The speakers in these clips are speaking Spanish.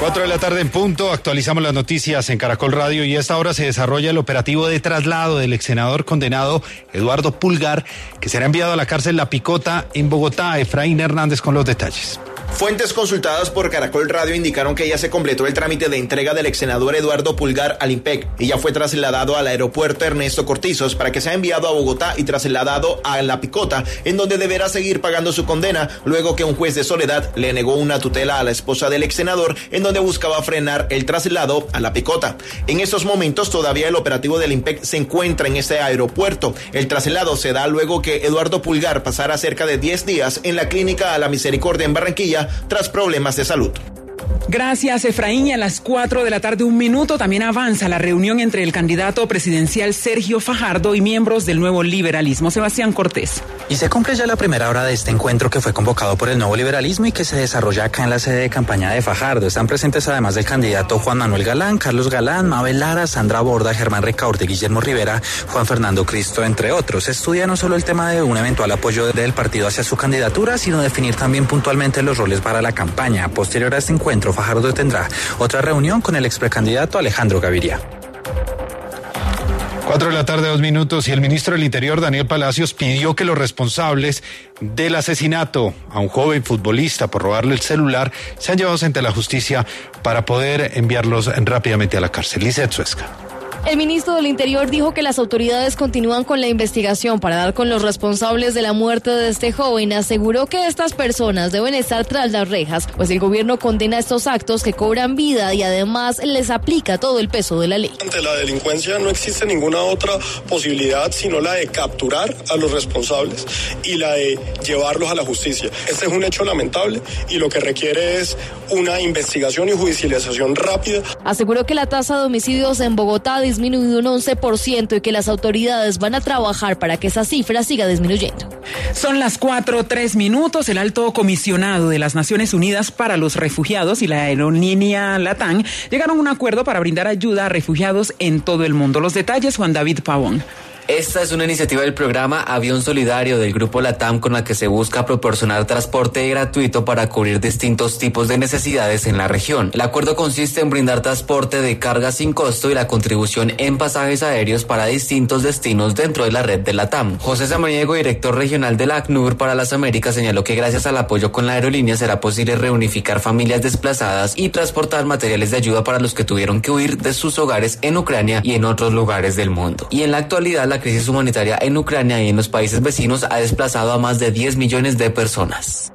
4 de la tarde en punto, actualizamos las noticias en Caracol Radio y a esta hora se desarrolla el operativo de traslado del ex senador condenado Eduardo Pulgar, que será enviado a la cárcel La Picota en Bogotá. Efraín Hernández con los detalles. Fuentes consultadas por Caracol Radio indicaron que ya se completó el trámite de entrega del ex senador Eduardo Pulgar al IMPEC y ya fue trasladado al aeropuerto Ernesto Cortizos para que sea enviado a Bogotá y trasladado a La Picota, en donde deberá seguir pagando su condena luego que un juez de Soledad le negó una tutela a la esposa del ex senador en donde buscaba frenar el traslado a La Picota. En estos momentos todavía el operativo del IMPEC se encuentra en este aeropuerto. El traslado se da luego que Eduardo Pulgar pasara cerca de 10 días en la clínica a la Misericordia en Barranquilla tras problemas de salud. Gracias, Efraín. Y a las 4 de la tarde, un minuto, también avanza la reunión entre el candidato presidencial Sergio Fajardo y miembros del nuevo liberalismo, Sebastián Cortés. Y se cumple ya la primera hora de este encuentro que fue convocado por el nuevo liberalismo y que se desarrolla acá en la sede de campaña de Fajardo. Están presentes además del candidato Juan Manuel Galán, Carlos Galán, Mabel Lara, Sandra Borda, Germán Recaurte, Guillermo Rivera, Juan Fernando Cristo, entre otros. Estudia no solo el tema de un eventual apoyo del partido hacia su candidatura, sino definir también puntualmente los roles para la campaña. Posterior a este encuentro, Fajardo tendrá otra reunión con el ex precandidato Alejandro Gaviria. Cuatro de la tarde, dos minutos, y el ministro del Interior, Daniel Palacios, pidió que los responsables del asesinato a un joven futbolista por robarle el celular sean llevados ante la justicia para poder enviarlos rápidamente a la cárcel. Lizeth Suesca. El ministro del Interior dijo que las autoridades continúan con la investigación para dar con los responsables de la muerte de este joven. Aseguró que estas personas deben estar tras las rejas, pues el gobierno condena estos actos que cobran vida y además les aplica todo el peso de la ley. Ante la delincuencia no existe ninguna otra posibilidad sino la de capturar a los responsables y la de llevarlos a la justicia. Este es un hecho lamentable y lo que requiere es una investigación y judicialización rápida. Aseguró que la tasa de homicidios en Bogotá disminuido un 11% y que las autoridades van a trabajar para que esa cifra siga disminuyendo. Son las cuatro, tres minutos. El alto comisionado de las Naciones Unidas para los Refugiados y la aerolínea Latam llegaron a un acuerdo para brindar ayuda a refugiados en todo el mundo. Los detalles, Juan David Pavón. Esta es una iniciativa del programa Avión Solidario del Grupo LATAM con la que se busca proporcionar transporte gratuito para cubrir distintos tipos de necesidades en la región. El acuerdo consiste en brindar transporte de carga sin costo y la contribución en pasajes aéreos para distintos destinos dentro de la red de LATAM. José Samaniego, director regional de la ACNUR para las Américas, señaló que gracias al apoyo con la aerolínea será posible reunificar familias desplazadas y transportar materiales de ayuda para los que tuvieron que huir de sus hogares en Ucrania y en otros lugares del mundo. Y en la actualidad la crisis humanitaria en Ucrania y en los países vecinos ha desplazado a más de 10 millones de personas.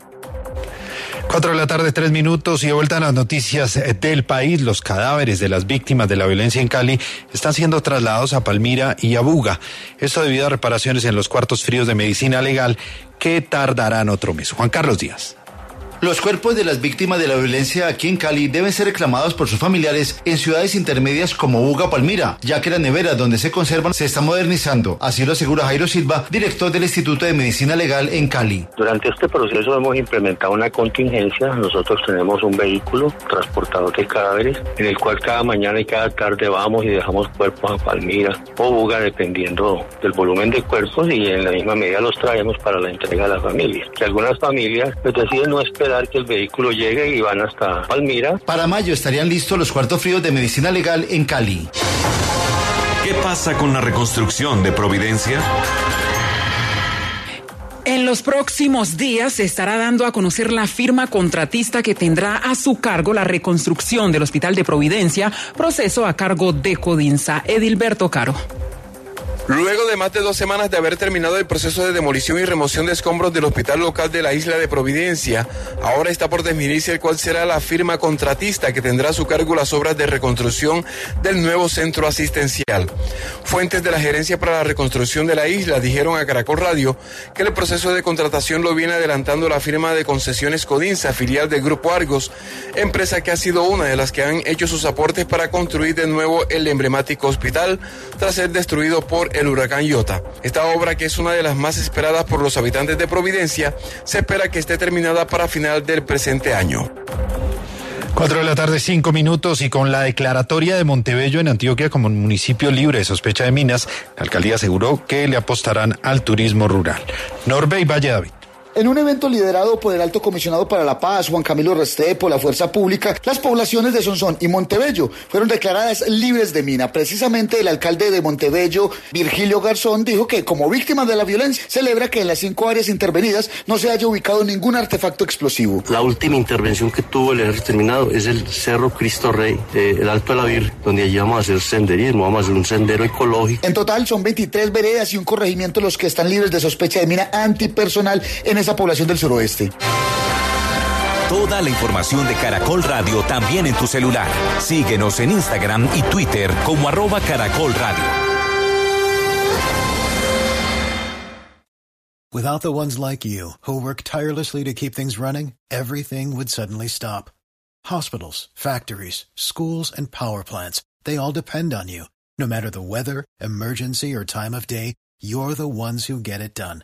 Cuatro de la tarde, tres minutos y de vuelta a las noticias del país. Los cadáveres de las víctimas de la violencia en Cali están siendo trasladados a Palmira y a Buga. Esto debido a reparaciones en los cuartos fríos de medicina legal que tardarán otro mes. Juan Carlos Díaz. Los cuerpos de las víctimas de la violencia aquí en Cali deben ser reclamados por sus familiares en ciudades intermedias como Buga o Palmira, ya que la nevera donde se conservan se está modernizando. Así lo asegura Jairo Silva, director del Instituto de Medicina Legal en Cali. Durante este proceso hemos implementado una contingencia. Nosotros tenemos un vehículo transportador de cadáveres en el cual cada mañana y cada tarde vamos y dejamos cuerpos a Palmira o Buga dependiendo del volumen de cuerpos y en la misma medida los traemos para la entrega a las familias. Que algunas familias pues, deciden no esperar que el vehículo llegue y van hasta Palmira. Para mayo estarían listos los cuartos fríos de medicina legal en Cali. ¿Qué pasa con la reconstrucción de Providencia? En los próximos días se estará dando a conocer la firma contratista que tendrá a su cargo la reconstrucción del Hospital de Providencia, proceso a cargo de Codinsa. Edilberto Caro. Luego de más de dos semanas de haber terminado el proceso de demolición y remoción de escombros del hospital local de la isla de Providencia, ahora está por definirse el cuál será la firma contratista que tendrá a su cargo las obras de reconstrucción del nuevo centro asistencial. Fuentes de la Gerencia para la Reconstrucción de la isla dijeron a Caracol Radio que el proceso de contratación lo viene adelantando la firma de concesiones Codinsa, filial del Grupo Argos, empresa que ha sido una de las que han hecho sus aportes para construir de nuevo el emblemático hospital tras ser destruido por el huracán Iota. Esta obra, que es una de las más esperadas por los habitantes de Providencia, se espera que esté terminada para final del presente año. Cuatro de la tarde, cinco minutos, y con la declaratoria de Montebello en Antioquia como municipio libre de sospecha de minas, la alcaldía aseguró que le apostarán al turismo rural. Norbey Valle David. En un evento liderado por el alto comisionado para la paz, Juan Camilo Restrepo, la Fuerza Pública, las poblaciones de Sonsón y Montebello fueron declaradas libres de mina. Precisamente el alcalde de Montebello, Virgilio Garzón, dijo que como víctima de la violencia celebra que en las cinco áreas intervenidas no se haya ubicado ningún artefacto explosivo. La última intervención que tuvo el ejército terminado es el Cerro Cristo Rey, eh, el Alto de la Vir, donde allí vamos a hacer senderismo, vamos a hacer un sendero ecológico. En total son 23 veredas y un corregimiento los que están libres de sospecha de mina antipersonal en esa población del suroeste. Toda la información de Caracol Radio también en tu celular. Síguenos en Instagram y Twitter como arroba Caracol Radio. Without the ones like you, who work tirelessly to keep things running, everything would suddenly stop. Hospitals, factories, schools, and power plants, they all depend on you. No matter the weather, emergency, or time of day, you're the ones who get it done.